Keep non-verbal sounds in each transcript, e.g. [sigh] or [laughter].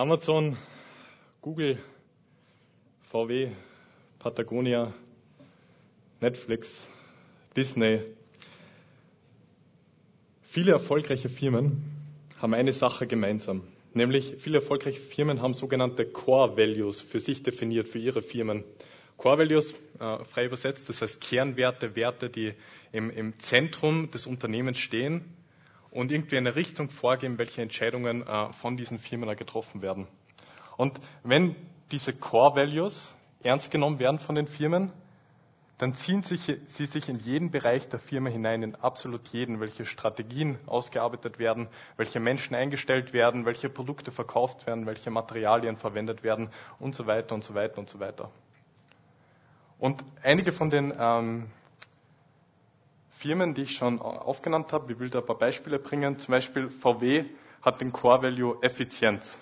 Amazon, Google, VW, Patagonia, Netflix, Disney. Viele erfolgreiche Firmen haben eine Sache gemeinsam, nämlich viele erfolgreiche Firmen haben sogenannte Core Values für sich definiert, für ihre Firmen. Core Values, äh, frei übersetzt, das heißt Kernwerte, Werte, die im, im Zentrum des Unternehmens stehen und irgendwie eine Richtung vorgeben, welche Entscheidungen äh, von diesen Firmen getroffen werden. Und wenn diese Core Values ernst genommen werden von den Firmen, dann ziehen sich, sie sich in jeden Bereich der Firma hinein, in absolut jeden, welche Strategien ausgearbeitet werden, welche Menschen eingestellt werden, welche Produkte verkauft werden, welche Materialien verwendet werden und so weiter und so weiter und so weiter. Und einige von den ähm, Firmen, die ich schon aufgenannt habe, ich will da ein paar Beispiele bringen. Zum Beispiel VW hat den Core Value Effizienz.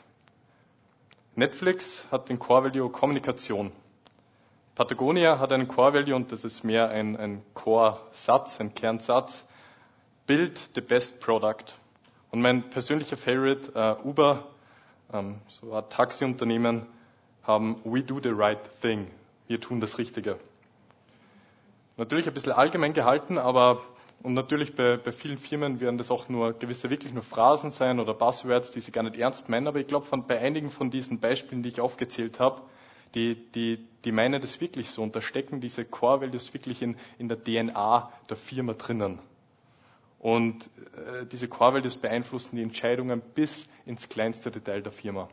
Netflix hat den Core Value Kommunikation. Patagonia hat einen Core Value und das ist mehr ein, ein Core-Satz, ein Kernsatz. Build the best product. Und mein persönlicher Favorite, uh, Uber, ähm, so ein Taxiunternehmen, haben We do the right thing. Wir tun das Richtige. Natürlich ein bisschen allgemein gehalten, aber und natürlich bei, bei, vielen Firmen werden das auch nur gewisse wirklich nur Phrasen sein oder Buzzwords, die sie gar nicht ernst meinen. Aber ich glaube, bei einigen von diesen Beispielen, die ich aufgezählt habe, die, die, die meinen das wirklich so und da stecken diese Core Values wirklich in, in der DNA der Firma drinnen. Und äh, diese Core Values beeinflussen die Entscheidungen bis ins kleinste Detail der Firma.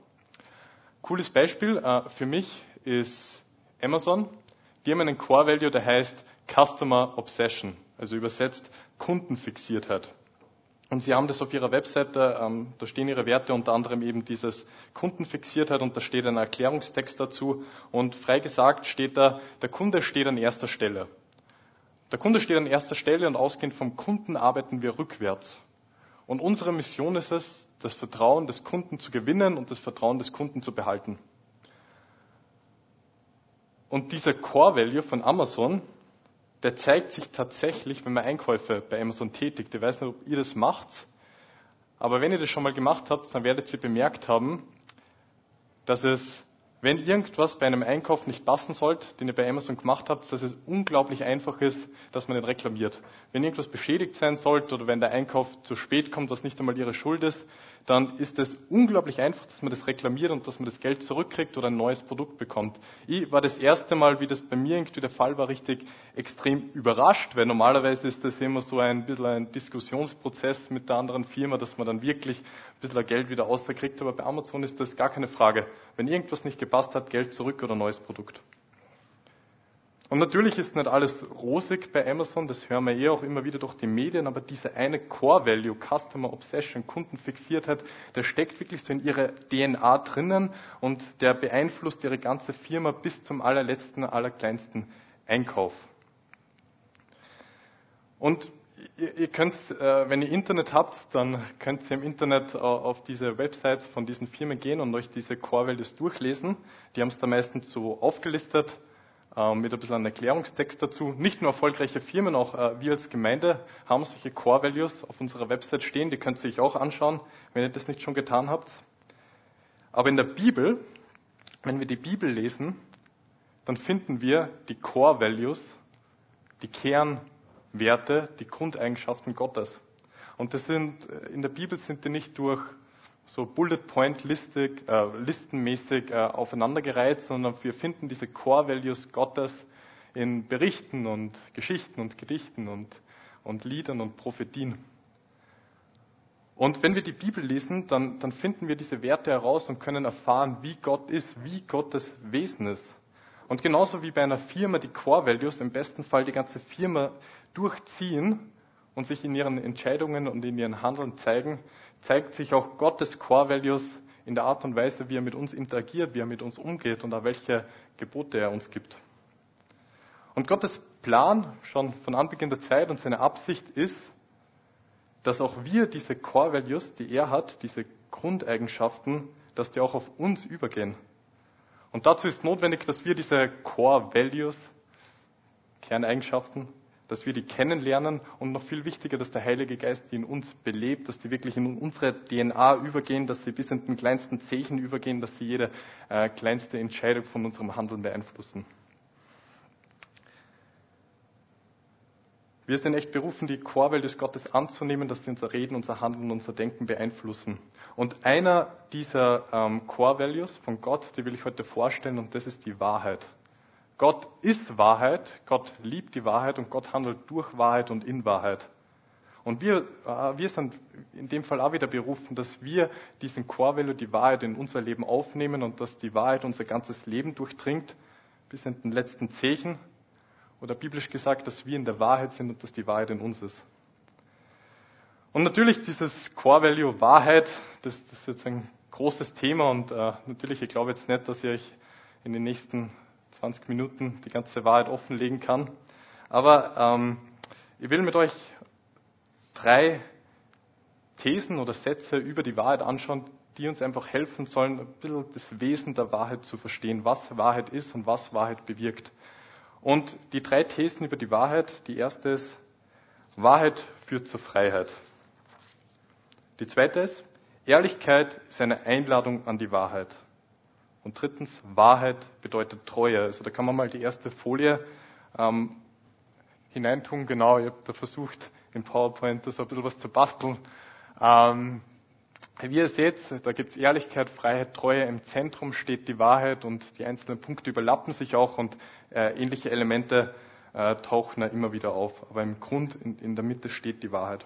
Cooles Beispiel äh, für mich ist Amazon. Die haben einen Core Value, der heißt Customer Obsession, also übersetzt Kundenfixiertheit. Und Sie haben das auf Ihrer Webseite, ähm, da stehen Ihre Werte unter anderem eben dieses Kundenfixiertheit und da steht ein Erklärungstext dazu. Und frei gesagt steht da, der Kunde steht an erster Stelle. Der Kunde steht an erster Stelle und ausgehend vom Kunden arbeiten wir rückwärts. Und unsere Mission ist es, das Vertrauen des Kunden zu gewinnen und das Vertrauen des Kunden zu behalten. Und dieser Core Value von Amazon, der zeigt sich tatsächlich, wenn man Einkäufe bei Amazon tätigt. Ich weiß nicht, ob ihr das macht, aber wenn ihr das schon mal gemacht habt, dann werdet ihr bemerkt haben, dass es, wenn irgendwas bei einem Einkauf nicht passen sollte, den ihr bei Amazon gemacht habt, dass es unglaublich einfach ist, dass man nicht reklamiert. Wenn irgendwas beschädigt sein sollte oder wenn der Einkauf zu spät kommt, was nicht einmal ihre Schuld ist, dann ist es unglaublich einfach, dass man das reklamiert und dass man das Geld zurückkriegt oder ein neues Produkt bekommt. Ich war das erste Mal, wie das bei mir irgendwie der Fall war, richtig extrem überrascht, weil normalerweise ist das immer so ein bisschen ein Diskussionsprozess mit der anderen Firma, dass man dann wirklich ein bisschen Geld wieder auskriegt. Aber bei Amazon ist das gar keine Frage. Wenn irgendwas nicht gepasst hat, Geld zurück oder neues Produkt. Und natürlich ist nicht alles rosig bei Amazon, das hören wir eh auch immer wieder durch die Medien, aber diese eine Core Value, Customer Obsession, Kundenfixiertheit, der steckt wirklich so in ihrer DNA drinnen und der beeinflusst ihre ganze Firma bis zum allerletzten, allerkleinsten Einkauf. Und ihr, ihr könnt, äh, wenn ihr Internet habt, dann könnt ihr im Internet auf diese Websites von diesen Firmen gehen und euch diese Core Values durchlesen. Die haben es da meistens so aufgelistet mit ein bisschen einem Erklärungstext dazu. Nicht nur erfolgreiche Firmen, auch äh, wir als Gemeinde haben solche Core Values auf unserer Website stehen. Die könnt ihr euch auch anschauen, wenn ihr das nicht schon getan habt. Aber in der Bibel, wenn wir die Bibel lesen, dann finden wir die Core Values, die Kernwerte, die Grundeigenschaften Gottes. Und das sind, äh, in der Bibel sind die nicht durch so Bullet Point listig, äh, listenmäßig äh, aufeinandergereiht, sondern wir finden diese Core Values Gottes in Berichten und Geschichten und Gedichten und, und Liedern und Prophetien. Und wenn wir die Bibel lesen, dann, dann finden wir diese Werte heraus und können erfahren, wie Gott ist, wie Gottes Wesen ist. Und genauso wie bei einer Firma die Core Values im besten Fall die ganze Firma durchziehen und sich in ihren Entscheidungen und in ihren Handeln zeigen, zeigt sich auch Gottes Core Values in der Art und Weise, wie er mit uns interagiert, wie er mit uns umgeht und auch welche Gebote er uns gibt. Und Gottes Plan schon von Anbeginn der Zeit und seine Absicht ist, dass auch wir diese Core Values, die er hat, diese Grundeigenschaften, dass die auch auf uns übergehen. Und dazu ist notwendig, dass wir diese Core Values, Kerneigenschaften, dass wir die kennenlernen und noch viel wichtiger, dass der Heilige Geist die in uns belebt, dass die wirklich in unsere DNA übergehen, dass sie bis in den kleinsten Zeichen übergehen, dass sie jede äh, kleinste Entscheidung von unserem Handeln beeinflussen. Wir sind echt berufen, die Chorwelt des Gottes anzunehmen, dass sie unser Reden, unser Handeln, unser Denken beeinflussen. Und einer dieser ähm, Core Values von Gott, die will ich heute vorstellen, und das ist die Wahrheit. Gott ist Wahrheit, Gott liebt die Wahrheit und Gott handelt durch Wahrheit und in Wahrheit. Und wir, äh, wir sind in dem Fall auch wieder berufen, dass wir diesen Core Value, die Wahrheit in unser Leben aufnehmen und dass die Wahrheit unser ganzes Leben durchdringt, bis in den letzten Zechen oder biblisch gesagt, dass wir in der Wahrheit sind und dass die Wahrheit in uns ist. Und natürlich dieses Core Value Wahrheit, das, das ist jetzt ein großes Thema und äh, natürlich, ich glaube jetzt nicht, dass ich euch in den nächsten 20 Minuten die ganze Wahrheit offenlegen kann. Aber ähm, ich will mit euch drei Thesen oder Sätze über die Wahrheit anschauen, die uns einfach helfen sollen, ein bisschen das Wesen der Wahrheit zu verstehen, was Wahrheit ist und was Wahrheit bewirkt. Und die drei Thesen über die Wahrheit, die erste ist, Wahrheit führt zur Freiheit. Die zweite ist, Ehrlichkeit ist eine Einladung an die Wahrheit. Und drittens, Wahrheit bedeutet Treue. Also da kann man mal die erste Folie ähm, hineintun. Genau, ich habe da versucht, in PowerPoint das ein bisschen was zu basteln. Ähm, wie ihr seht, da gibt es Ehrlichkeit, Freiheit, Treue. Im Zentrum steht die Wahrheit und die einzelnen Punkte überlappen sich auch und äh, ähnliche Elemente äh, tauchen da immer wieder auf. Aber im Grund, in, in, der Mitte steht die Wahrheit.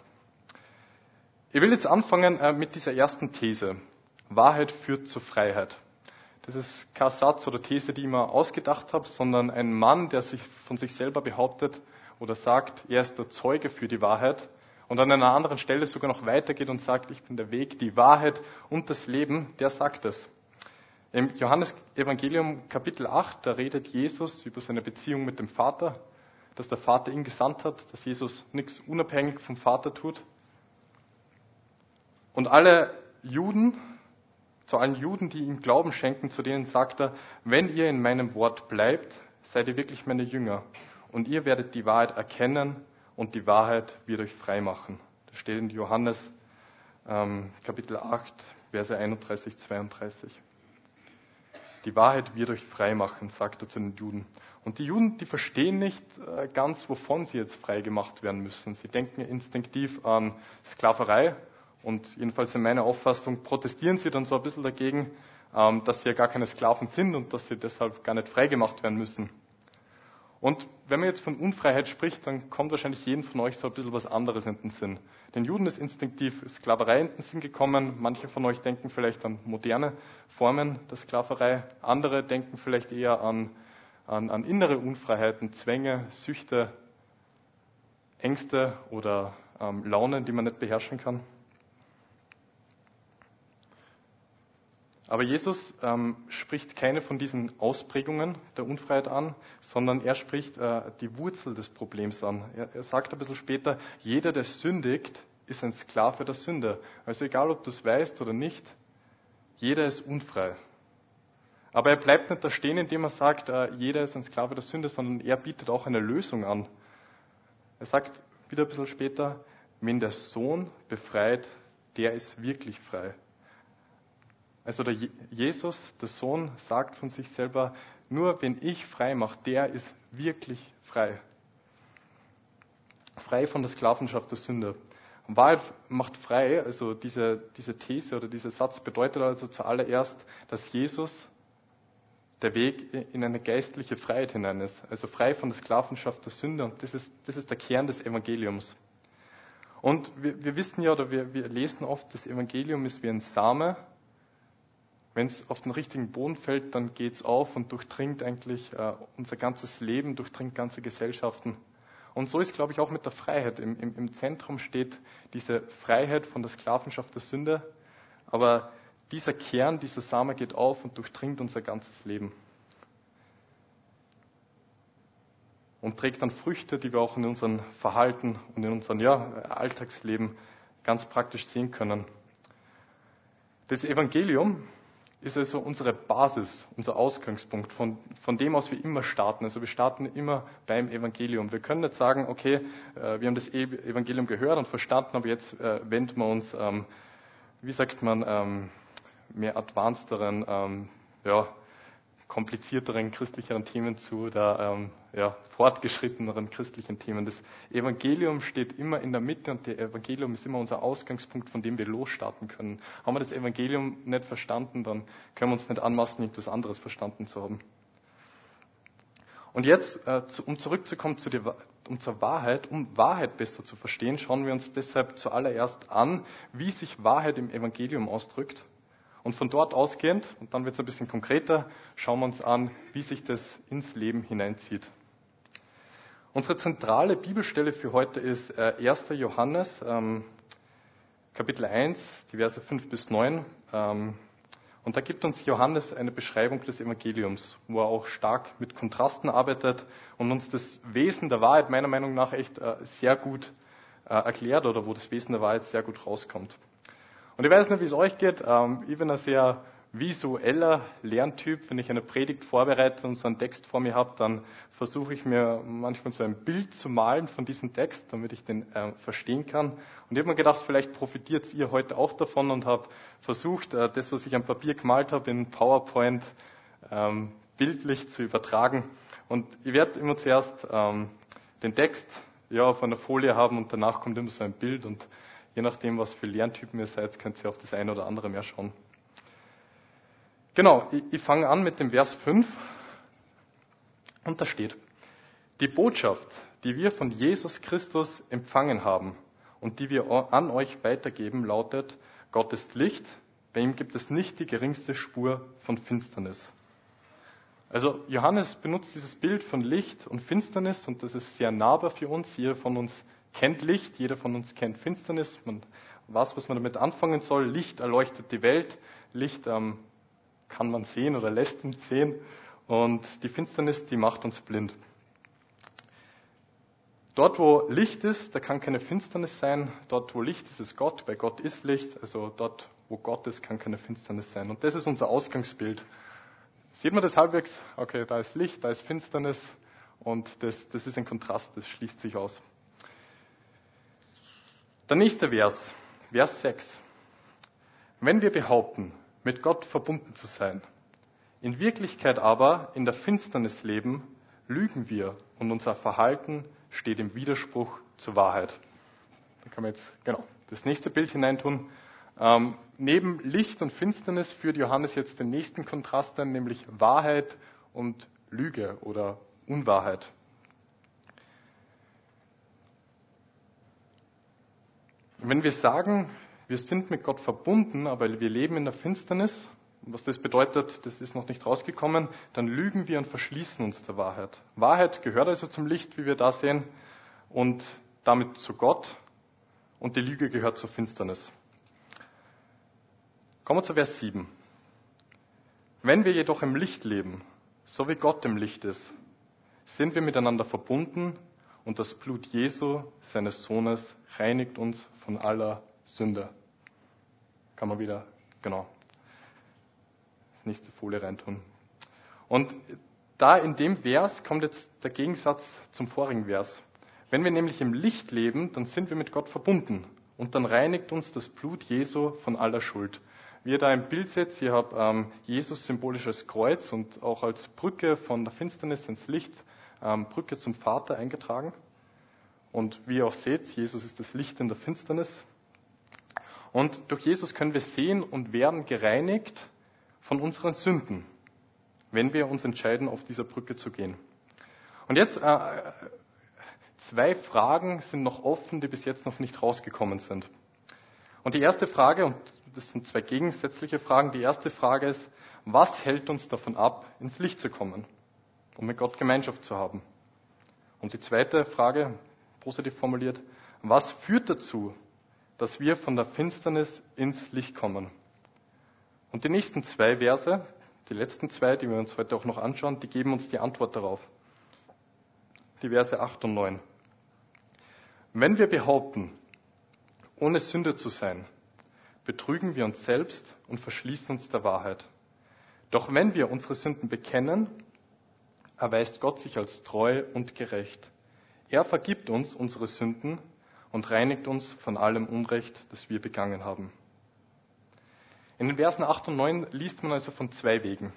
Ich will jetzt anfangen äh, mit dieser ersten These. Wahrheit führt zur Freiheit. Das ist kein Satz oder These, die ich mir ausgedacht habe, sondern ein Mann, der sich von sich selber behauptet oder sagt, er ist der Zeuge für die Wahrheit und an einer anderen Stelle sogar noch weitergeht und sagt, ich bin der Weg, die Wahrheit und das Leben, der sagt es. Im Johannes Evangelium Kapitel 8, da redet Jesus über seine Beziehung mit dem Vater, dass der Vater ihn gesandt hat, dass Jesus nichts unabhängig vom Vater tut. Und alle Juden, zu allen Juden, die ihm Glauben schenken, zu denen sagt er, wenn ihr in meinem Wort bleibt, seid ihr wirklich meine Jünger. Und ihr werdet die Wahrheit erkennen und die Wahrheit wird euch frei machen. Das steht in Johannes ähm, Kapitel 8, Verse 31, 32. Die Wahrheit wird euch frei machen, sagt er zu den Juden. Und die Juden, die verstehen nicht äh, ganz, wovon sie jetzt frei gemacht werden müssen. Sie denken instinktiv an Sklaverei und jedenfalls in meiner Auffassung protestieren sie dann so ein bisschen dagegen, ähm, dass sie ja gar keine Sklaven sind und dass sie deshalb gar nicht frei gemacht werden müssen. Und wenn man jetzt von Unfreiheit spricht, dann kommt wahrscheinlich jedem von euch so ein bisschen was anderes in den Sinn. Den Juden ist instinktiv Sklaverei in den Sinn gekommen. Manche von euch denken vielleicht an moderne Formen der Sklaverei. Andere denken vielleicht eher an, an, an innere Unfreiheiten, Zwänge, Süchte, Ängste oder ähm, Launen, die man nicht beherrschen kann. Aber Jesus ähm, spricht keine von diesen Ausprägungen der Unfreiheit an, sondern er spricht äh, die Wurzel des Problems an. Er, er sagt ein bisschen später, jeder, der sündigt, ist ein Sklave der Sünde. Also egal, ob du es weißt oder nicht, jeder ist unfrei. Aber er bleibt nicht da stehen, indem er sagt, äh, jeder ist ein Sklave der Sünde, sondern er bietet auch eine Lösung an. Er sagt wieder ein bisschen später, wenn der Sohn befreit, der ist wirklich frei. Also der Jesus, der Sohn, sagt von sich selber, nur wenn ich frei mache, der ist wirklich frei. Frei von der Sklavenschaft der Sünde. Wahrheit macht frei, also diese, diese These oder dieser Satz bedeutet also zuallererst, dass Jesus der Weg in eine geistliche Freiheit hinein ist. Also frei von der Sklavenschaft der Sünde. Und das ist, das ist der Kern des Evangeliums. Und wir, wir wissen ja, oder wir, wir lesen oft, das Evangelium ist wie ein Same, wenn es auf den richtigen Boden fällt, dann geht es auf und durchdringt eigentlich äh, unser ganzes Leben, durchdringt ganze Gesellschaften. Und so ist, glaube ich, auch mit der Freiheit. Im, im, Im Zentrum steht diese Freiheit von der Sklavenschaft der Sünde. Aber dieser Kern, dieser Same geht auf und durchdringt unser ganzes Leben. Und trägt dann Früchte, die wir auch in unserem Verhalten und in unserem ja, Alltagsleben ganz praktisch sehen können. Das Evangelium, ist also unsere Basis, unser Ausgangspunkt, von, von dem aus wir immer starten. Also wir starten immer beim Evangelium. Wir können nicht sagen, okay, äh, wir haben das Evangelium gehört und verstanden, aber jetzt äh, wenden wir uns, ähm, wie sagt man, ähm, mehr advancederen, ähm, ja, komplizierteren christlicheren Themen zu oder ähm, ja, fortgeschritteneren christlichen Themen. Das Evangelium steht immer in der Mitte und das Evangelium ist immer unser Ausgangspunkt, von dem wir losstarten können. Haben wir das Evangelium nicht verstanden, dann können wir uns nicht anmaßen, etwas anderes verstanden zu haben. Und jetzt, äh, zu, um zurückzukommen zu der, um zur Wahrheit, um Wahrheit besser zu verstehen, schauen wir uns deshalb zuallererst an, wie sich Wahrheit im Evangelium ausdrückt und von dort ausgehend, und dann wird es ein bisschen konkreter, schauen wir uns an, wie sich das ins Leben hineinzieht. Unsere zentrale Bibelstelle für heute ist 1. Äh, Johannes, ähm, Kapitel 1, die Verse 5 bis 9. Ähm, und da gibt uns Johannes eine Beschreibung des Evangeliums, wo er auch stark mit Kontrasten arbeitet und uns das Wesen der Wahrheit meiner Meinung nach echt äh, sehr gut äh, erklärt oder wo das Wesen der Wahrheit sehr gut rauskommt. Und ich weiß nicht, wie es euch geht. Ähm, ich bin ein sehr visueller Lerntyp. Wenn ich eine Predigt vorbereite und so einen Text vor mir habe, dann versuche ich mir manchmal so ein Bild zu malen von diesem Text, damit ich den äh, verstehen kann. Und ich habe mir gedacht, vielleicht profitiert ihr heute auch davon und habe versucht, äh, das, was ich am Papier gemalt habe, in PowerPoint ähm, bildlich zu übertragen. Und ich werde immer zuerst ähm, den Text ja, auf einer Folie haben und danach kommt immer so ein Bild und Je nachdem, was für Lerntypen ihr seid, könnt ihr auf das eine oder andere mehr schauen. Genau, ich, ich fange an mit dem Vers 5. Und da steht, die Botschaft, die wir von Jesus Christus empfangen haben und die wir an euch weitergeben, lautet, Gott ist Licht, bei ihm gibt es nicht die geringste Spur von Finsternis. Also Johannes benutzt dieses Bild von Licht und Finsternis und das ist sehr nahbar für uns. Jeder von uns kennt Licht, jeder von uns kennt Finsternis. Man weiß, was man damit anfangen soll. Licht erleuchtet die Welt. Licht ähm, kann man sehen oder lässt ihn sehen. Und die Finsternis, die macht uns blind. Dort, wo Licht ist, da kann keine Finsternis sein. Dort, wo Licht ist, ist Gott. Bei Gott ist Licht. Also dort, wo Gott ist, kann keine Finsternis sein. Und das ist unser Ausgangsbild. Sieht man das halbwegs? Okay, da ist Licht, da ist Finsternis. Und das, das ist ein Kontrast, das schließt sich aus. Der nächste Vers, Vers 6. Wenn wir behaupten, mit Gott verbunden zu sein, in Wirklichkeit aber in der Finsternis leben, lügen wir und unser Verhalten steht im Widerspruch zur Wahrheit. Da kann man jetzt genau das nächste Bild hineintun. Ähm, neben Licht und Finsternis führt Johannes jetzt den nächsten Kontrast an, nämlich Wahrheit und Lüge oder Unwahrheit. Wenn wir sagen, wir sind mit Gott verbunden, aber wir leben in der Finsternis, was das bedeutet, das ist noch nicht rausgekommen, dann lügen wir und verschließen uns der Wahrheit. Wahrheit gehört also zum Licht, wie wir da sehen, und damit zu Gott, und die Lüge gehört zur Finsternis. Kommen wir zu Vers 7. Wenn wir jedoch im Licht leben, so wie Gott im Licht ist, sind wir miteinander verbunden und das Blut Jesu, seines Sohnes, reinigt uns von aller Sünde. Kann man wieder, genau, das nächste Folie reintun. Und da in dem Vers kommt jetzt der Gegensatz zum vorigen Vers. Wenn wir nämlich im Licht leben, dann sind wir mit Gott verbunden und dann reinigt uns das Blut Jesu von aller Schuld. Wie ihr da im Bild seht, ihr habt ähm, Jesus symbolisch als Kreuz und auch als Brücke von der Finsternis ins Licht ähm, Brücke zum Vater eingetragen. Und wie ihr auch seht, Jesus ist das Licht in der Finsternis. Und durch Jesus können wir sehen und werden gereinigt von unseren Sünden, wenn wir uns entscheiden, auf dieser Brücke zu gehen. Und jetzt äh, zwei Fragen sind noch offen, die bis jetzt noch nicht rausgekommen sind. Und die erste Frage, und das sind zwei gegensätzliche Fragen, die erste Frage ist, was hält uns davon ab, ins Licht zu kommen? Um mit Gott Gemeinschaft zu haben. Und die zweite Frage, positiv formuliert, was führt dazu, dass wir von der Finsternis ins Licht kommen? Und die nächsten zwei Verse, die letzten zwei, die wir uns heute auch noch anschauen, die geben uns die Antwort darauf. Die Verse 8 und 9. Wenn wir behaupten, ohne Sünde zu sein, betrügen wir uns selbst und verschließen uns der Wahrheit. Doch wenn wir unsere Sünden bekennen, erweist Gott sich als treu und gerecht. Er vergibt uns unsere Sünden und reinigt uns von allem Unrecht, das wir begangen haben. In den Versen 8 und 9 liest man also von zwei Wegen.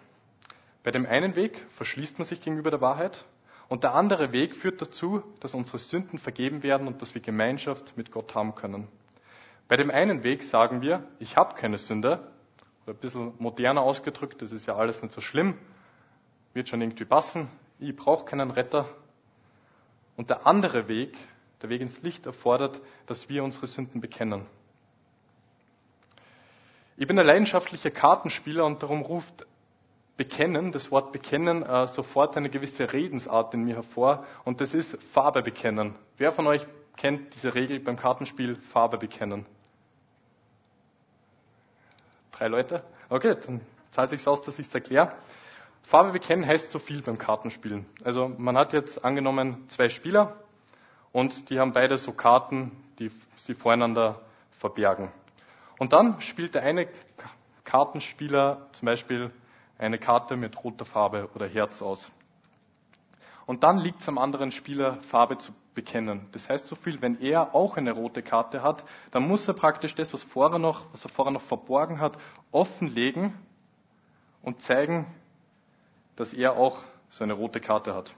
Bei dem einen Weg verschließt man sich gegenüber der Wahrheit und der andere Weg führt dazu, dass unsere Sünden vergeben werden und dass wir Gemeinschaft mit Gott haben können. Bei dem einen Weg sagen wir, ich habe keine Sünde, oder ein bisschen moderner ausgedrückt, das ist ja alles nicht so schlimm, wird schon irgendwie passen, ich brauche keinen Retter. Und der andere Weg, der Weg ins Licht erfordert, dass wir unsere Sünden bekennen. Ich bin ein leidenschaftlicher Kartenspieler und darum ruft Bekennen, das Wort Bekennen, äh, sofort eine gewisse Redensart in mir hervor und das ist Farbe bekennen. Wer von euch kennt diese Regel beim Kartenspiel Farbe bekennen? Drei Leute? Okay, dann zahlt sich aus, dass ich es erkläre. Farbe bekennen heißt so viel beim Kartenspielen. Also man hat jetzt angenommen zwei Spieler und die haben beide so Karten, die sie voreinander verbergen. Und dann spielt der eine Kartenspieler zum Beispiel eine Karte mit roter Farbe oder Herz aus. Und dann liegt es am anderen Spieler, Farbe zu bekennen. Das heißt so viel, wenn er auch eine rote Karte hat, dann muss er praktisch das, was, vorher noch, was er vorher noch verborgen hat, offenlegen und zeigen, dass er auch so eine rote Karte hat.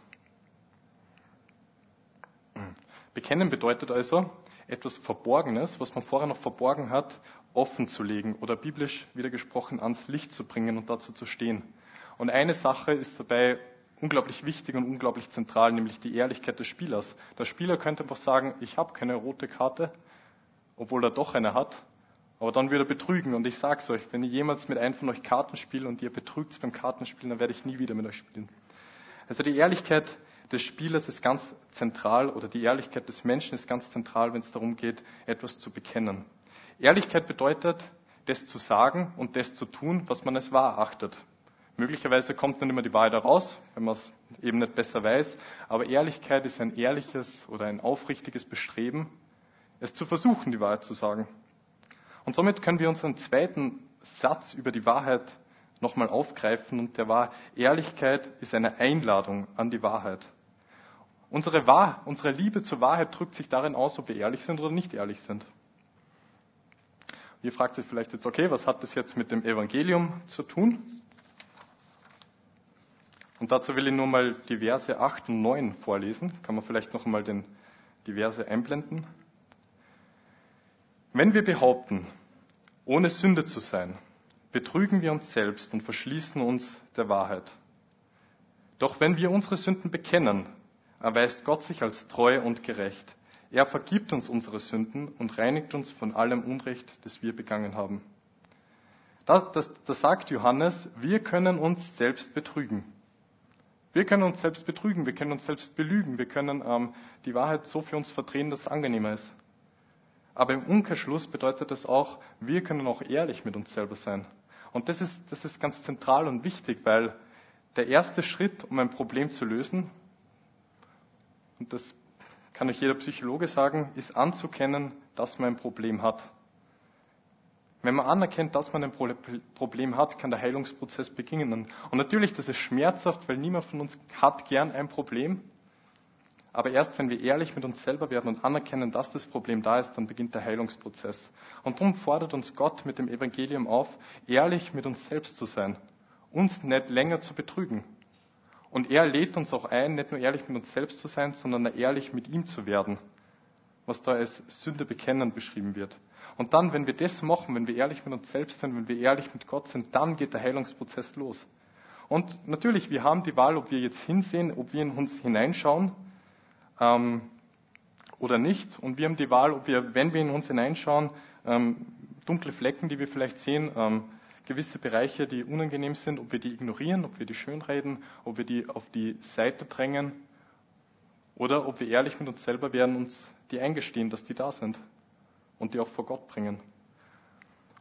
Bekennen bedeutet also, etwas Verborgenes, was man vorher noch verborgen hat, offen zu legen oder biblisch wieder gesprochen ans Licht zu bringen und dazu zu stehen. Und eine Sache ist dabei unglaublich wichtig und unglaublich zentral, nämlich die Ehrlichkeit des Spielers. Der Spieler könnte einfach sagen, ich habe keine rote Karte, obwohl er doch eine hat, aber dann würde er betrügen. Und ich sage es euch, wenn ich jemals mit einem von euch Karten spiele und ihr betrügt beim Kartenspielen, dann werde ich nie wieder mit euch spielen. Also die Ehrlichkeit des Spielers ist ganz zentral oder die Ehrlichkeit des Menschen ist ganz zentral, wenn es darum geht, etwas zu bekennen. Ehrlichkeit bedeutet, das zu sagen und das zu tun, was man als wahr achtet. Möglicherweise kommt dann immer die Wahrheit heraus, wenn man es eben nicht besser weiß, aber Ehrlichkeit ist ein ehrliches oder ein aufrichtiges Bestreben, es zu versuchen, die Wahrheit zu sagen. Und somit können wir unseren zweiten Satz über die Wahrheit nochmal aufgreifen und der war, Ehrlichkeit ist eine Einladung an die Wahrheit. Unsere, Wahr, unsere Liebe zur Wahrheit drückt sich darin aus, ob wir ehrlich sind oder nicht ehrlich sind. Ihr fragt sich vielleicht jetzt, okay, was hat das jetzt mit dem Evangelium zu tun? Und dazu will ich nur mal die Verse 8 und 9 vorlesen. Kann man vielleicht noch einmal den, die Verse einblenden? Wenn wir behaupten, ohne Sünde zu sein, betrügen wir uns selbst und verschließen uns der Wahrheit. Doch wenn wir unsere Sünden bekennen, erweist Gott sich als treu und gerecht. Er vergibt uns unsere Sünden und reinigt uns von allem Unrecht, das wir begangen haben. Da, das, das sagt Johannes, wir können uns selbst betrügen. Wir können uns selbst betrügen, wir können uns selbst belügen, wir können ähm, die Wahrheit so für uns verdrehen, dass es angenehmer ist. Aber im Umkehrschluss bedeutet das auch, wir können auch ehrlich mit uns selber sein. Und das ist, das ist ganz zentral und wichtig, weil der erste Schritt, um ein Problem zu lösen, und das kann euch jeder Psychologe sagen, ist anzukennen, dass man ein Problem hat. Wenn man anerkennt, dass man ein Problem hat, kann der Heilungsprozess beginnen. Und natürlich, das ist schmerzhaft, weil niemand von uns hat gern ein Problem. Aber erst wenn wir ehrlich mit uns selber werden und anerkennen, dass das Problem da ist, dann beginnt der Heilungsprozess. Und darum fordert uns Gott mit dem Evangelium auf, ehrlich mit uns selbst zu sein, uns nicht länger zu betrügen. Und er lädt uns auch ein, nicht nur ehrlich mit uns selbst zu sein, sondern ehrlich mit ihm zu werden, was da als Sünde bekennen beschrieben wird. Und dann, wenn wir das machen, wenn wir ehrlich mit uns selbst sind, wenn wir ehrlich mit Gott sind, dann geht der Heilungsprozess los. Und natürlich, wir haben die Wahl, ob wir jetzt hinsehen, ob wir in uns hineinschauen ähm, oder nicht. Und wir haben die Wahl, ob wir, wenn wir in uns hineinschauen, ähm, dunkle Flecken, die wir vielleicht sehen, ähm, gewisse Bereiche, die unangenehm sind, ob wir die ignorieren, ob wir die schönreden, ob wir die auf die Seite drängen oder ob wir ehrlich mit uns selber werden, uns die eingestehen, dass die da sind und die auch vor Gott bringen.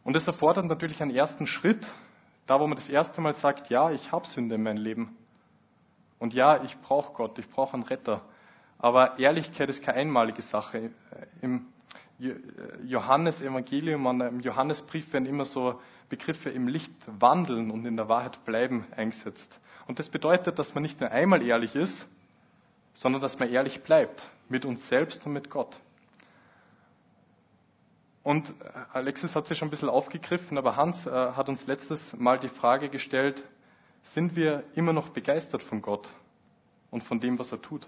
Und es erfordert natürlich einen ersten Schritt, da wo man das erste Mal sagt, ja, ich habe Sünde in meinem Leben. Und ja, ich brauche Gott, ich brauche einen Retter. Aber Ehrlichkeit ist keine einmalige Sache. Im Johannesevangelium, an einem Johannesbrief werden immer so Begriffe im Licht wandeln und in der Wahrheit bleiben eingesetzt. Und das bedeutet, dass man nicht nur einmal ehrlich ist, sondern dass man ehrlich bleibt mit uns selbst und mit Gott. Und äh, Alexis hat sich schon ein bisschen aufgegriffen, aber Hans äh, hat uns letztes Mal die Frage gestellt, sind wir immer noch begeistert von Gott und von dem, was er tut?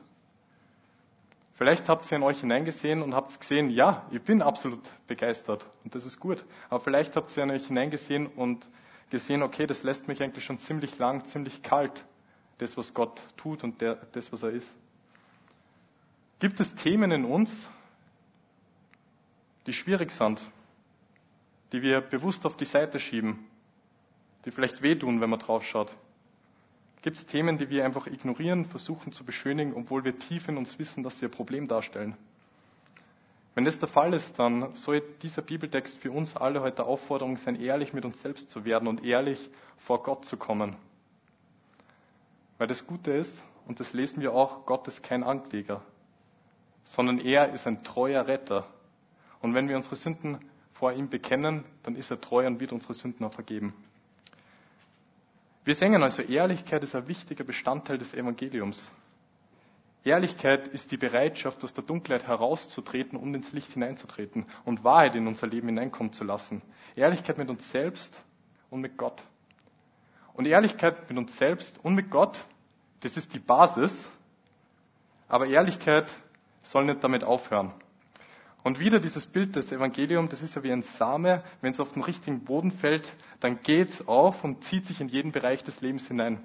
Vielleicht habt ihr in euch hineingesehen und habt gesehen, ja, ich bin absolut begeistert und das ist gut. Aber vielleicht habt ihr in euch hineingesehen und gesehen, okay, das lässt mich eigentlich schon ziemlich lang, ziemlich kalt, das, was Gott tut und der, das, was er ist. Gibt es Themen in uns, die schwierig sind, die wir bewusst auf die Seite schieben, die vielleicht wehtun, wenn man drauf schaut? Gibt es Themen, die wir einfach ignorieren, versuchen zu beschönigen, obwohl wir tief in uns wissen, dass sie ein Problem darstellen? Wenn das der Fall ist, dann soll dieser Bibeltext für uns alle heute Aufforderung sein, ehrlich mit uns selbst zu werden und ehrlich vor Gott zu kommen. Weil das Gute ist, und das lesen wir auch, Gott ist kein Ankläger, sondern er ist ein treuer Retter. Und wenn wir unsere Sünden vor ihm bekennen, dann ist er treu und wird unsere Sünden auch vergeben. Wir sehen also, Ehrlichkeit ist ein wichtiger Bestandteil des Evangeliums. Ehrlichkeit ist die Bereitschaft, aus der Dunkelheit herauszutreten und ins Licht hineinzutreten und Wahrheit in unser Leben hineinkommen zu lassen. Ehrlichkeit mit uns selbst und mit Gott. Und Ehrlichkeit mit uns selbst und mit Gott, das ist die Basis, aber Ehrlichkeit soll nicht damit aufhören. Und wieder dieses Bild des Evangeliums, das ist ja wie ein Same, wenn es auf den richtigen Boden fällt, dann geht es auf und zieht sich in jeden Bereich des Lebens hinein.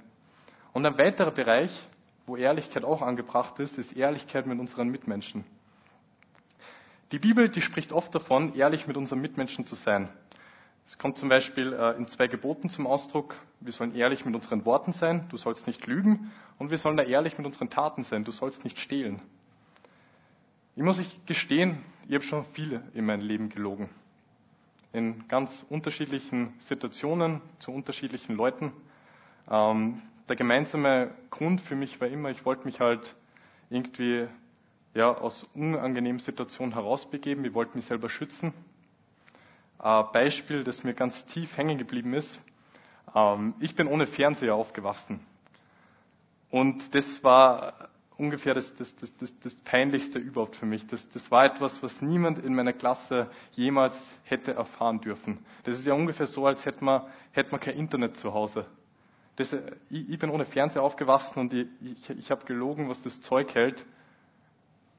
Und ein weiterer Bereich, wo Ehrlichkeit auch angebracht ist, ist Ehrlichkeit mit unseren Mitmenschen. Die Bibel, die spricht oft davon, ehrlich mit unseren Mitmenschen zu sein. Es kommt zum Beispiel äh, in zwei Geboten zum Ausdruck. Wir sollen ehrlich mit unseren Worten sein, du sollst nicht lügen, und wir sollen da ehrlich mit unseren Taten sein, du sollst nicht stehlen. Ich muss euch gestehen, ich habe schon viele in meinem Leben gelogen. In ganz unterschiedlichen Situationen, zu unterschiedlichen Leuten. Ähm, der gemeinsame Grund für mich war immer, ich wollte mich halt irgendwie ja, aus unangenehmen Situationen herausbegeben. Ich wollte mich selber schützen. Ein Beispiel, das mir ganz tief hängen geblieben ist. Ähm, ich bin ohne Fernseher aufgewachsen. Und das war ungefähr das, das, das, das, das Peinlichste überhaupt für mich. Das, das war etwas, was niemand in meiner Klasse jemals hätte erfahren dürfen. Das ist ja ungefähr so, als hätte man, hätte man kein Internet zu Hause. Das, ich, ich bin ohne Fernseher aufgewachsen und ich, ich, ich habe gelogen, was das Zeug hält,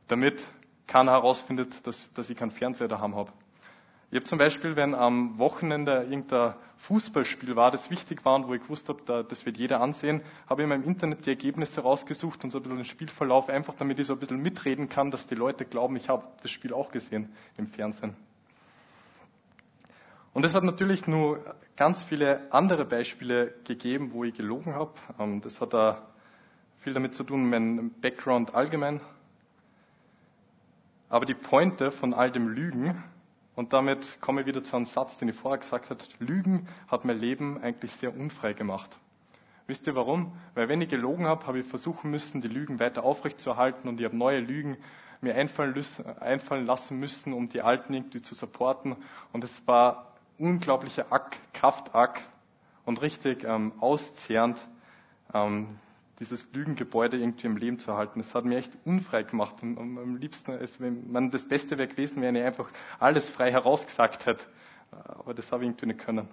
damit keiner herausfindet, dass, dass ich keinen Fernseher daheim habe. Ich habe zum Beispiel, wenn am Wochenende irgendein Fußballspiel war, das wichtig war und wo ich gewusst habe, da, das wird jeder ansehen, habe ich in meinem Internet die Ergebnisse rausgesucht und so ein bisschen den Spielverlauf, einfach damit ich so ein bisschen mitreden kann, dass die Leute glauben, ich habe das Spiel auch gesehen im Fernsehen. Und es hat natürlich nur ganz viele andere Beispiele gegeben, wo ich gelogen habe. Ähm, das hat da viel damit zu tun, mein Background allgemein. Aber die Pointe von all dem Lügen und damit komme ich wieder zu einem Satz, den ich vorher gesagt habe. Lügen hat mein Leben eigentlich sehr unfrei gemacht. Wisst ihr warum? Weil wenn ich gelogen habe, habe ich versuchen müssen, die Lügen weiter aufrechtzuerhalten und ich habe neue Lügen mir einfallen lassen müssen, um die alten irgendwie zu supporten. Und es war unglaublicher Ack, Kraftack und richtig ähm, auszehrend, ähm, dieses Lügengebäude irgendwie im Leben zu erhalten. Das hat mir echt unfrei gemacht. Und am liebsten, es, wenn man das Beste wäre gewesen, wenn ich einfach alles frei herausgesagt hätte. Aber das habe ich irgendwie nicht können.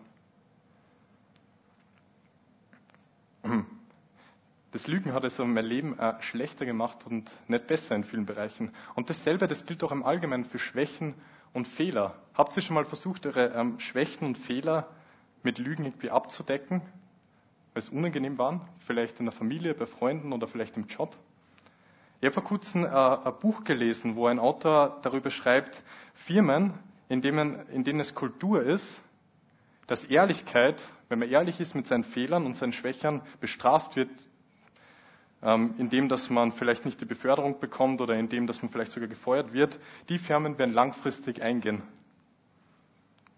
Das Lügen hat also mein Leben äh, schlechter gemacht und nicht besser in vielen Bereichen. Und dasselbe, das gilt auch im Allgemeinen für Schwächen und Fehler. Habt ihr schon mal versucht, eure ähm, Schwächen und Fehler mit Lügen irgendwie abzudecken? Es unangenehm waren, vielleicht in der Familie, bei Freunden oder vielleicht im Job. Ich habe vor kurzem äh, ein Buch gelesen, wo ein Autor darüber schreibt, Firmen, in denen, in denen es Kultur ist, dass Ehrlichkeit, wenn man ehrlich ist mit seinen Fehlern und seinen Schwächern, bestraft wird, ähm, indem dass man vielleicht nicht die Beförderung bekommt oder indem dass man vielleicht sogar gefeuert wird, die Firmen werden langfristig eingehen,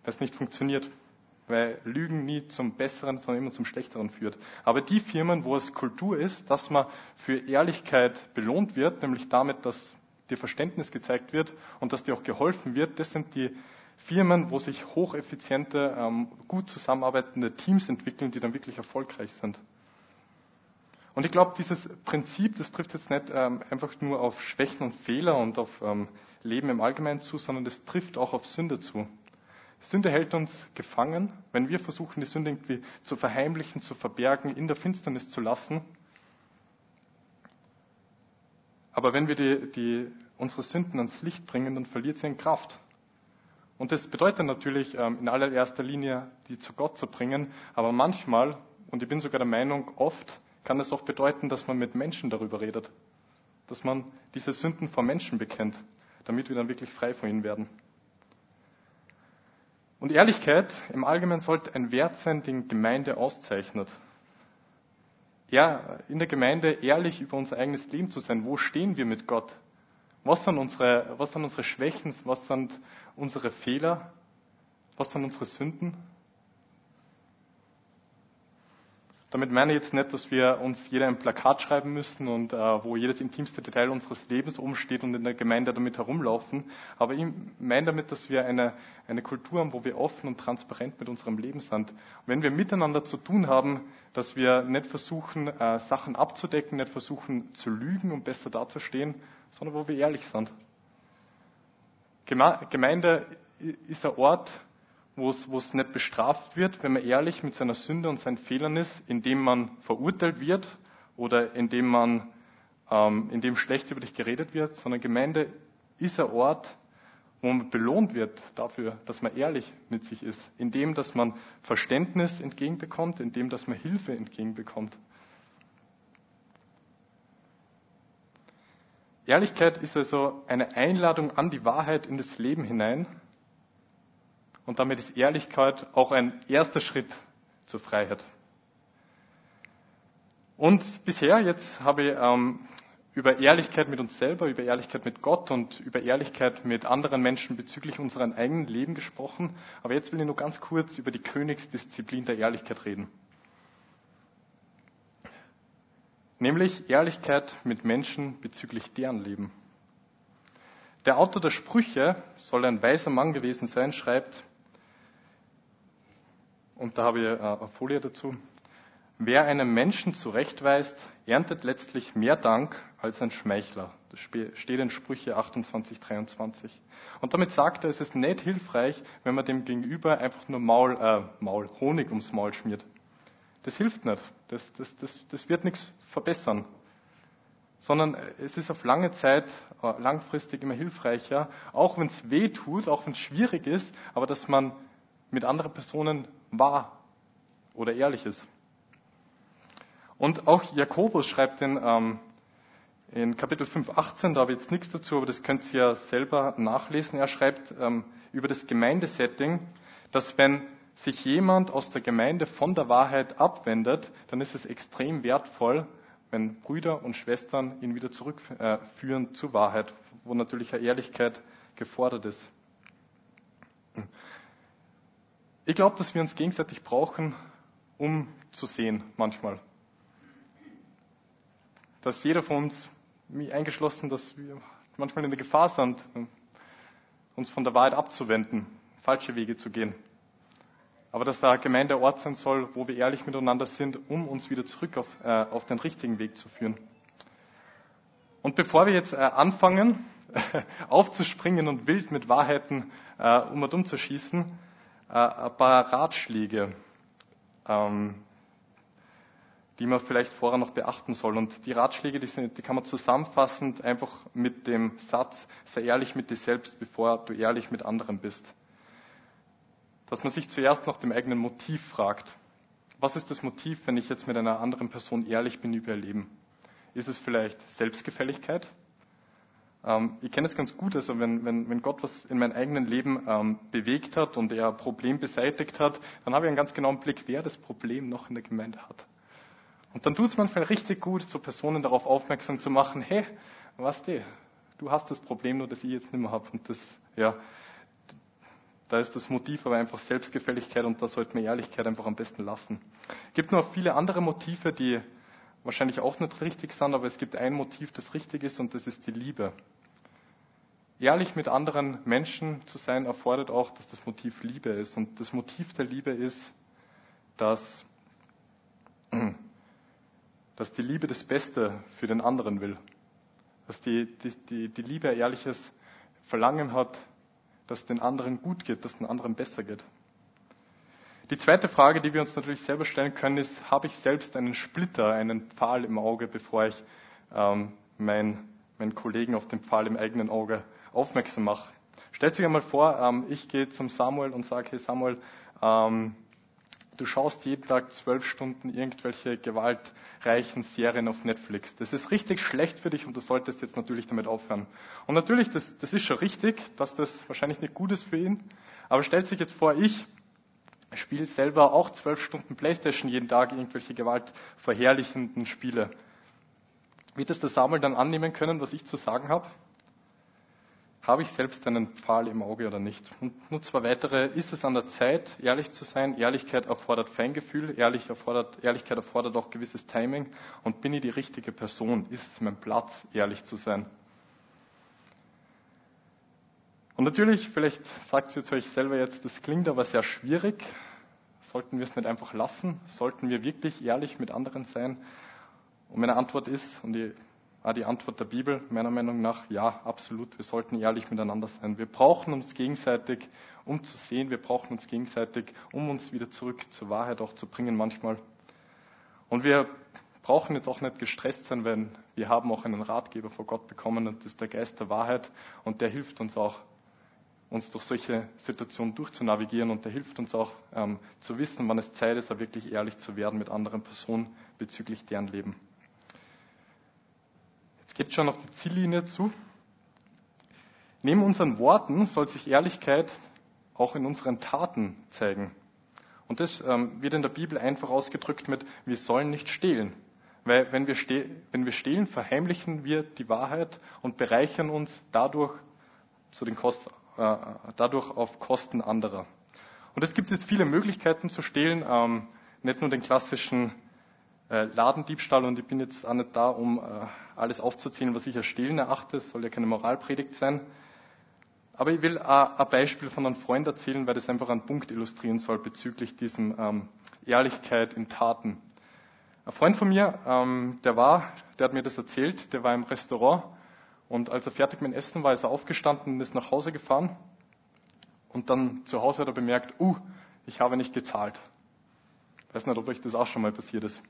weil es nicht funktioniert weil Lügen nie zum Besseren, sondern immer zum Schlechteren führt. Aber die Firmen, wo es Kultur ist, dass man für Ehrlichkeit belohnt wird, nämlich damit, dass dir Verständnis gezeigt wird und dass dir auch geholfen wird, das sind die Firmen, wo sich hocheffiziente, ähm, gut zusammenarbeitende Teams entwickeln, die dann wirklich erfolgreich sind. Und ich glaube, dieses Prinzip, das trifft jetzt nicht ähm, einfach nur auf Schwächen und Fehler und auf ähm, Leben im Allgemeinen zu, sondern das trifft auch auf Sünde zu. Sünde hält uns gefangen. Wenn wir versuchen, die Sünde irgendwie zu verheimlichen, zu verbergen, in der Finsternis zu lassen. Aber wenn wir die, die, unsere Sünden ans Licht bringen, dann verliert sie an Kraft. Und das bedeutet natürlich ähm, in allererster Linie, die zu Gott zu bringen. Aber manchmal, und ich bin sogar der Meinung, oft kann es auch bedeuten, dass man mit Menschen darüber redet. Dass man diese Sünden vor Menschen bekennt, damit wir dann wirklich frei von ihnen werden. Und Ehrlichkeit im Allgemeinen sollte ein Wert sein, den Gemeinde auszeichnet. Ja, in der Gemeinde ehrlich über unser eigenes Leben zu sein. Wo stehen wir mit Gott? Was sind unsere, was sind unsere Schwächen? Was sind unsere Fehler? Was sind unsere Sünden? Damit meine ich jetzt nicht, dass wir uns jeder ein Plakat schreiben müssen und äh, wo jedes intimste Detail unseres Lebens oben steht und in der Gemeinde damit herumlaufen. Aber ich meine damit, dass wir eine, eine Kultur haben, wo wir offen und transparent mit unserem Leben sind. Wenn wir miteinander zu tun haben, dass wir nicht versuchen, äh, Sachen abzudecken, nicht versuchen zu lügen, um besser dazustehen, sondern wo wir ehrlich sind. Gemeinde ist ein Ort, wo es, nicht bestraft wird, wenn man ehrlich mit seiner Sünde und seinen Fehlern ist, indem man verurteilt wird oder indem man, ähm, indem schlecht über dich geredet wird, sondern Gemeinde ist ein Ort, wo man belohnt wird dafür, dass man ehrlich mit sich ist, indem, dass man Verständnis entgegenbekommt, indem, dass man Hilfe entgegenbekommt. Ehrlichkeit ist also eine Einladung an die Wahrheit in das Leben hinein, und damit ist Ehrlichkeit auch ein erster Schritt zur Freiheit. Und bisher, jetzt habe ich ähm, über Ehrlichkeit mit uns selber, über Ehrlichkeit mit Gott und über Ehrlichkeit mit anderen Menschen bezüglich unserem eigenen Leben gesprochen. Aber jetzt will ich nur ganz kurz über die Königsdisziplin der Ehrlichkeit reden. Nämlich Ehrlichkeit mit Menschen bezüglich deren Leben. Der Autor der Sprüche soll ein weiser Mann gewesen sein, schreibt, und da habe ich äh, eine Folie dazu. Wer einen Menschen zurechtweist, erntet letztlich mehr Dank als ein Schmeichler. Das steht in Sprüche 28, 23. Und damit sagt er, es ist nicht hilfreich, wenn man dem Gegenüber einfach nur Maul, äh, Maul, Honig ums Maul schmiert. Das hilft nicht. Das, das, das, das wird nichts verbessern. Sondern es ist auf lange Zeit, äh, langfristig immer hilfreicher, auch wenn es weh tut, auch wenn es schwierig ist, aber dass man mit anderen Personen wahr oder ehrlich ist. Und auch Jakobus schreibt in, ähm, in Kapitel 5, 18, da habe ich jetzt nichts dazu, aber das könnt ihr ja selber nachlesen. Er schreibt ähm, über das Gemeindesetting, dass wenn sich jemand aus der Gemeinde von der Wahrheit abwendet, dann ist es extrem wertvoll, wenn Brüder und Schwestern ihn wieder zurückführen zur Wahrheit, wo natürlich eine Ehrlichkeit gefordert ist. Ich glaube, dass wir uns gegenseitig brauchen, um zu sehen manchmal. Dass jeder von uns, mich eingeschlossen, dass wir manchmal in der Gefahr sind, uns von der Wahrheit abzuwenden, falsche Wege zu gehen. Aber dass da Gemeinde Ort sein soll, wo wir ehrlich miteinander sind, um uns wieder zurück auf, äh, auf den richtigen Weg zu führen. Und bevor wir jetzt äh, anfangen, [laughs] aufzuspringen und wild mit Wahrheiten äh, um und um zu schießen, äh, ein paar Ratschläge, ähm, die man vielleicht vorher noch beachten soll. Und die Ratschläge, die, sind, die kann man zusammenfassend einfach mit dem Satz, sei ehrlich mit dir selbst, bevor du ehrlich mit anderen bist. Dass man sich zuerst nach dem eigenen Motiv fragt. Was ist das Motiv, wenn ich jetzt mit einer anderen Person ehrlich bin über ihr Leben? Ist es vielleicht Selbstgefälligkeit? Ähm, ich kenne es ganz gut, also wenn, wenn, wenn Gott was in meinem eigenen Leben ähm, bewegt hat und er ein Problem beseitigt hat, dann habe ich einen ganz genauen Blick, wer das Problem noch in der Gemeinde hat. Und dann tut es manchmal richtig gut, so Personen darauf aufmerksam zu machen, hey, was du, du hast das Problem nur, das ich jetzt nicht mehr habe. Und das, ja, da ist das Motiv aber einfach Selbstgefälligkeit und da sollte man Ehrlichkeit einfach am besten lassen. Es gibt noch viele andere Motive, die wahrscheinlich auch nicht richtig sind, aber es gibt ein Motiv, das richtig ist und das ist die Liebe. ehrlich mit anderen Menschen zu sein, erfordert auch, dass das Motiv Liebe ist. Und das Motiv der Liebe ist, dass, [clears throat] dass die Liebe das Beste für den anderen will. Dass die, die, die, die Liebe ein ehrliches Verlangen hat, dass den anderen gut geht, dass den anderen besser geht. Die zweite Frage, die wir uns natürlich selber stellen können, ist, habe ich selbst einen Splitter, einen Pfahl im Auge, bevor ich ähm, mein, meinen Kollegen auf den Pfahl im eigenen Auge aufmerksam mache? Stellt sich einmal vor, ähm, ich gehe zum Samuel und sage, hey Samuel, ähm, du schaust jeden Tag zwölf Stunden irgendwelche gewaltreichen Serien auf Netflix. Das ist richtig schlecht für dich und du solltest jetzt natürlich damit aufhören. Und natürlich, das, das ist schon richtig, dass das wahrscheinlich nicht gut ist für ihn. Aber stellt sich jetzt vor, ich spiele selber auch zwölf Stunden Playstation jeden Tag, irgendwelche gewaltverherrlichenden Spiele. Wird es der Samuel dann annehmen können, was ich zu sagen habe? Habe ich selbst einen Pfahl im Auge oder nicht? Und nur zwei weitere. Ist es an der Zeit, ehrlich zu sein? Ehrlichkeit erfordert Feingefühl. Ehrlich erfordert, Ehrlichkeit erfordert auch gewisses Timing. Und bin ich die richtige Person? Ist es mein Platz, ehrlich zu sein? Und natürlich, vielleicht sagt ihr zu euch selber jetzt, das klingt aber sehr schwierig. Sollten wir es nicht einfach lassen? Sollten wir wirklich ehrlich mit anderen sein? Und meine Antwort ist, und die, ah, die Antwort der Bibel, meiner Meinung nach, ja, absolut. Wir sollten ehrlich miteinander sein. Wir brauchen uns gegenseitig, um zu sehen. Wir brauchen uns gegenseitig, um uns wieder zurück zur Wahrheit auch zu bringen manchmal. Und wir brauchen jetzt auch nicht gestresst sein, wenn wir haben auch einen Ratgeber vor Gott bekommen und das ist der Geist der Wahrheit und der hilft uns auch uns durch solche Situationen durchzunavigieren und der hilft uns auch ähm, zu wissen, wann es Zeit ist, wirklich ehrlich zu werden mit anderen Personen bezüglich deren Leben. Jetzt geht schon auf die Ziellinie zu. Neben unseren Worten soll sich Ehrlichkeit auch in unseren Taten zeigen. Und das ähm, wird in der Bibel einfach ausgedrückt mit, wir sollen nicht stehlen. Weil wenn wir, wenn wir stehlen, verheimlichen wir die Wahrheit und bereichern uns dadurch zu den Kosten äh, dadurch auf Kosten anderer. Und es gibt jetzt viele Möglichkeiten zu stehlen, ähm, nicht nur den klassischen äh, Ladendiebstahl und ich bin jetzt auch nicht da, um äh, alles aufzuzählen, was ich als Stehlen erachte, es soll ja keine Moralpredigt sein. Aber ich will ein Beispiel von einem Freund erzählen, weil das einfach einen Punkt illustrieren soll bezüglich diesem ähm, Ehrlichkeit in Taten. Ein Freund von mir, ähm, der war, der hat mir das erzählt, der war im Restaurant und als er fertig mit dem Essen war, ist er aufgestanden und ist nach Hause gefahren. Und dann zu Hause hat er bemerkt, uh, ich habe nicht gezahlt. Weiß nicht, ob euch das auch schon mal passiert ist.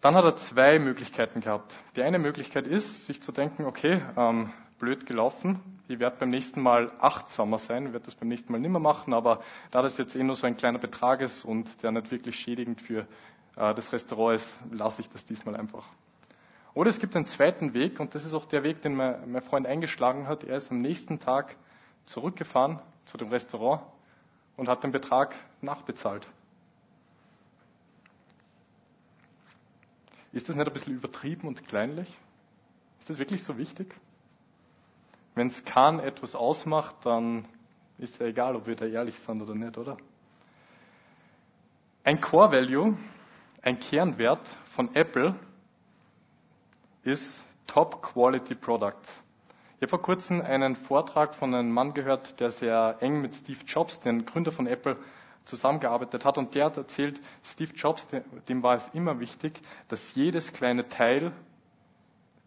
Dann hat er zwei Möglichkeiten gehabt. Die eine Möglichkeit ist, sich zu denken, okay, ähm, blöd gelaufen, ich werde beim nächsten Mal achtsamer sein, werde das beim nächsten Mal nimmer machen, aber da das jetzt eh nur so ein kleiner Betrag ist und der nicht wirklich schädigend für äh, das Restaurant ist, lasse ich das diesmal einfach. Oder es gibt einen zweiten Weg, und das ist auch der Weg, den mein, Freund eingeschlagen hat. Er ist am nächsten Tag zurückgefahren zu dem Restaurant und hat den Betrag nachbezahlt. Ist das nicht ein bisschen übertrieben und kleinlich? Ist das wirklich so wichtig? Wenn es Kahn etwas ausmacht, dann ist ja egal, ob wir da ehrlich sind oder nicht, oder? Ein Core Value, ein Kernwert von Apple ist Top Quality Products. Ich habe vor kurzem einen Vortrag von einem Mann gehört, der sehr eng mit Steve Jobs, den Gründer von Apple, zusammengearbeitet hat. Und der hat erzählt, Steve Jobs, dem war es immer wichtig, dass jedes kleine Teil,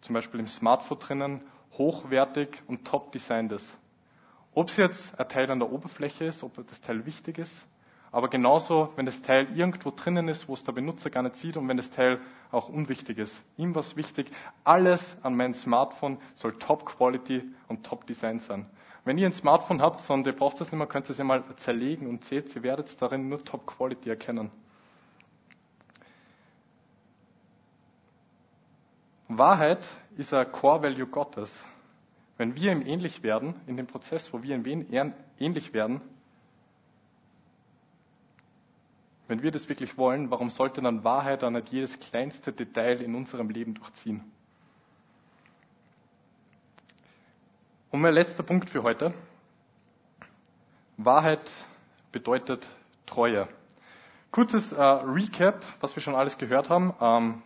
zum Beispiel im Smartphone drinnen, hochwertig und top designt ist. Ob es jetzt ein Teil an der Oberfläche ist, ob das Teil wichtig ist, aber genauso, wenn das Teil irgendwo drinnen ist, wo es der Benutzer gar nicht sieht und wenn das Teil auch unwichtig ist. Ihm war es wichtig, alles an meinem Smartphone soll Top Quality und Top Design sein. Wenn ihr ein Smartphone habt und ihr braucht das nicht mehr, könnt ihr es ja mal zerlegen und seht, ihr werdet darin nur Top Quality erkennen. Wahrheit ist ein Core Value Gottes. Wenn wir ihm ähnlich werden, in dem Prozess, wo wir ihm ähnlich werden, Wenn wir das wirklich wollen, warum sollte dann Wahrheit dann nicht jedes kleinste Detail in unserem Leben durchziehen? Und mein letzter Punkt für heute. Wahrheit bedeutet Treue. Kurzes äh, Recap, was wir schon alles gehört haben. Ähm,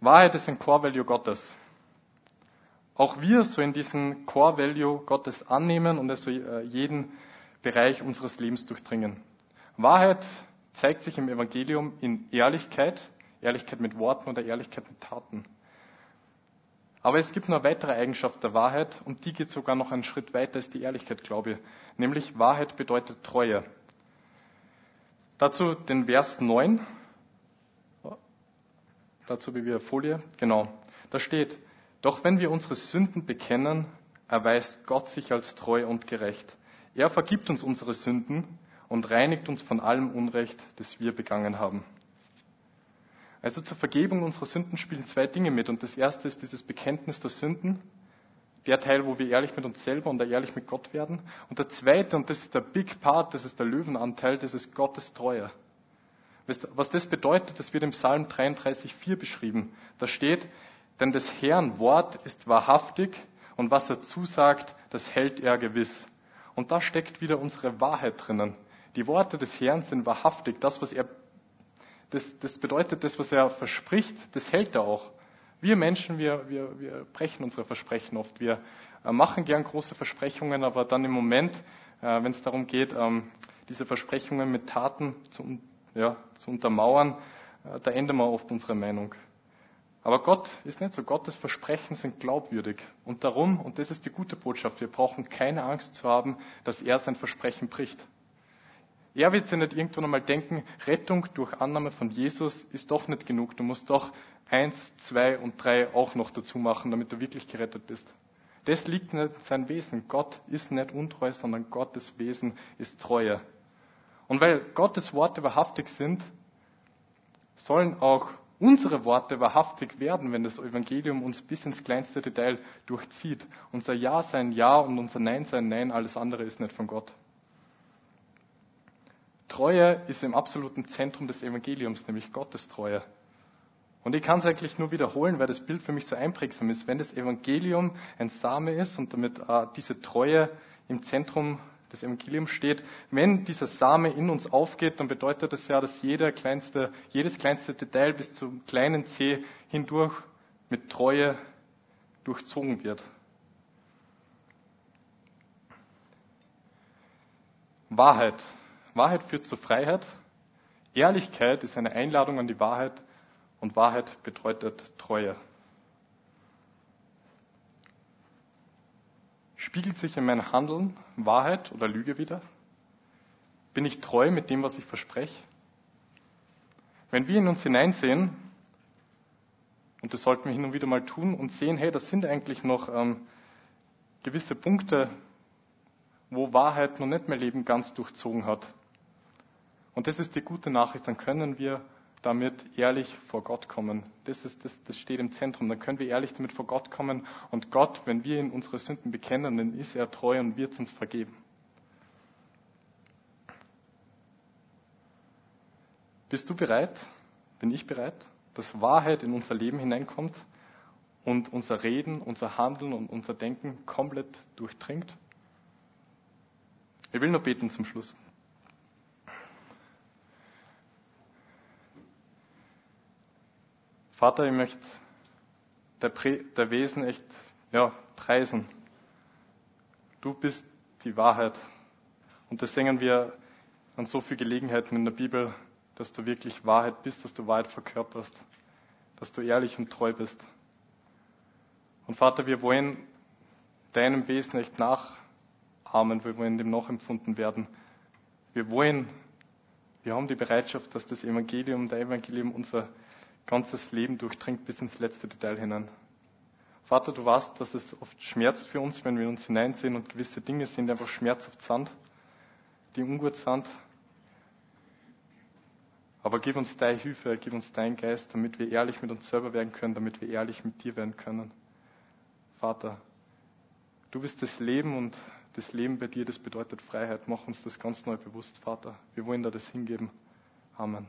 Wahrheit ist ein Core Value Gottes. auch wir so in diesen Core Value Gottes annehmen und es so jeden Bereich unseres Lebens durchdringen. Wahrheit zeigt sich im Evangelium in Ehrlichkeit, Ehrlichkeit mit Worten oder Ehrlichkeit mit Taten. Aber es gibt noch eine weitere Eigenschaft der Wahrheit und die geht sogar noch einen Schritt weiter als die Ehrlichkeit, glaube ich. Nämlich Wahrheit bedeutet Treue. Dazu den Vers 9. Dazu wie wir Folie. Genau. Da steht, doch wenn wir unsere Sünden bekennen, erweist Gott sich als treu und gerecht. Er vergibt uns unsere Sünden und reinigt uns von allem Unrecht, das wir begangen haben. Also zur Vergebung unserer Sünden spielen zwei Dinge mit. Und das erste ist dieses Bekenntnis der Sünden. Der Teil, wo wir ehrlich mit uns selber und ehrlich mit Gott werden. Und der zweite, und das ist der Big Part, das ist der Löwenanteil, das ist Gottes Treue. Was das bedeutet, das wird im Psalm 33,4 beschrieben. Da steht, denn des Herrn Wort ist wahrhaftig und was er zusagt, das hält er gewiss. Und da steckt wieder unsere Wahrheit drinnen. Die Worte des Herrn sind wahrhaftig. Das, was er das, das bedeutet, das, was er verspricht, das hält er auch. Wir Menschen, wir, wir, wir brechen unsere Versprechen oft. Wir äh, machen gern große Versprechungen, aber dann im Moment, äh, wenn es darum geht, ähm, diese Versprechungen mit Taten zu, ja, zu untermauern, äh, da ändern wir oft unsere Meinung. Aber Gott ist nicht so. Gottes Versprechen sind glaubwürdig. Und darum, und das ist die gute Botschaft, wir brauchen keine Angst zu haben, dass er sein Versprechen bricht. Er wird sich nicht irgendwann einmal denken, Rettung durch Annahme von Jesus ist doch nicht genug. Du musst doch eins, zwei und drei auch noch dazu machen, damit du wirklich gerettet bist. Das liegt nicht in seinem Wesen. Gott ist nicht untreu, sondern Gottes Wesen ist Treue. Und weil Gottes Worte wahrhaftig sind, sollen auch unsere Worte wahrhaftig werden, wenn das Evangelium uns bis ins kleinste Detail durchzieht. Unser Ja sein Ja und unser Nein sein Nein, alles andere ist nicht von Gott. Treue ist im absoluten Zentrum des Evangeliums, nämlich Gottes Treue. Und ich kann es eigentlich nur wiederholen, weil das Bild für mich so einprägsam ist. Wenn das Evangelium ein Same ist und damit äh, diese Treue im Zentrum des Evangeliums steht, wenn dieser Same in uns aufgeht, dann bedeutet das ja, dass jeder kleinste, jedes kleinste Detail bis zum kleinen C hindurch mit Treue durchzogen wird. Wahrheit. Wahrheit führt zur Freiheit. Ehrlichkeit ist eine Einladung an die Wahrheit und Wahrheit bedeutet Treue. Spiegelt sich in meinem Handeln Wahrheit oder Lüge wieder? Bin ich treu mit dem, was ich verspreche? Wenn wir in uns hineinsehen, und das sollten wir hin und wieder mal tun, und sehen, hey, das sind eigentlich noch ähm, gewisse Punkte, wo Wahrheit noch nicht mein Leben ganz durchzogen hat, und das ist die gute Nachricht, dann können wir damit ehrlich vor Gott kommen. Das, ist, das, das steht im Zentrum. Dann können wir ehrlich damit vor Gott kommen. Und Gott, wenn wir in unsere Sünden bekennen, dann ist er treu und wird uns vergeben. Bist du bereit? Bin ich bereit, dass Wahrheit in unser Leben hineinkommt und unser Reden, unser Handeln und unser Denken komplett durchdringt? Ich will nur beten zum Schluss. Vater, ich möchte der, der Wesen echt ja, preisen. Du bist die Wahrheit. Und das singen wir an so vielen Gelegenheiten in der Bibel, dass du wirklich Wahrheit bist, dass du Wahrheit verkörperst, dass du ehrlich und treu bist. Und Vater, wir wollen deinem Wesen echt nachahmen, wir wollen dem nachempfunden werden. Wir wollen, wir haben die Bereitschaft, dass das Evangelium, der Evangelium unser ganzes Leben durchdringt bis ins letzte Detail hinein. Vater, du weißt, dass es oft schmerzt für uns, wenn wir uns hineinsehen und gewisse Dinge sind, die einfach schmerzhaft sind, die ungut sind. Aber gib uns deine Hilfe, gib uns deinen Geist, damit wir ehrlich mit uns selber werden können, damit wir ehrlich mit dir werden können. Vater, du bist das Leben und das Leben bei dir, das bedeutet Freiheit. Mach uns das ganz neu bewusst, Vater. Wir wollen da das hingeben. Amen.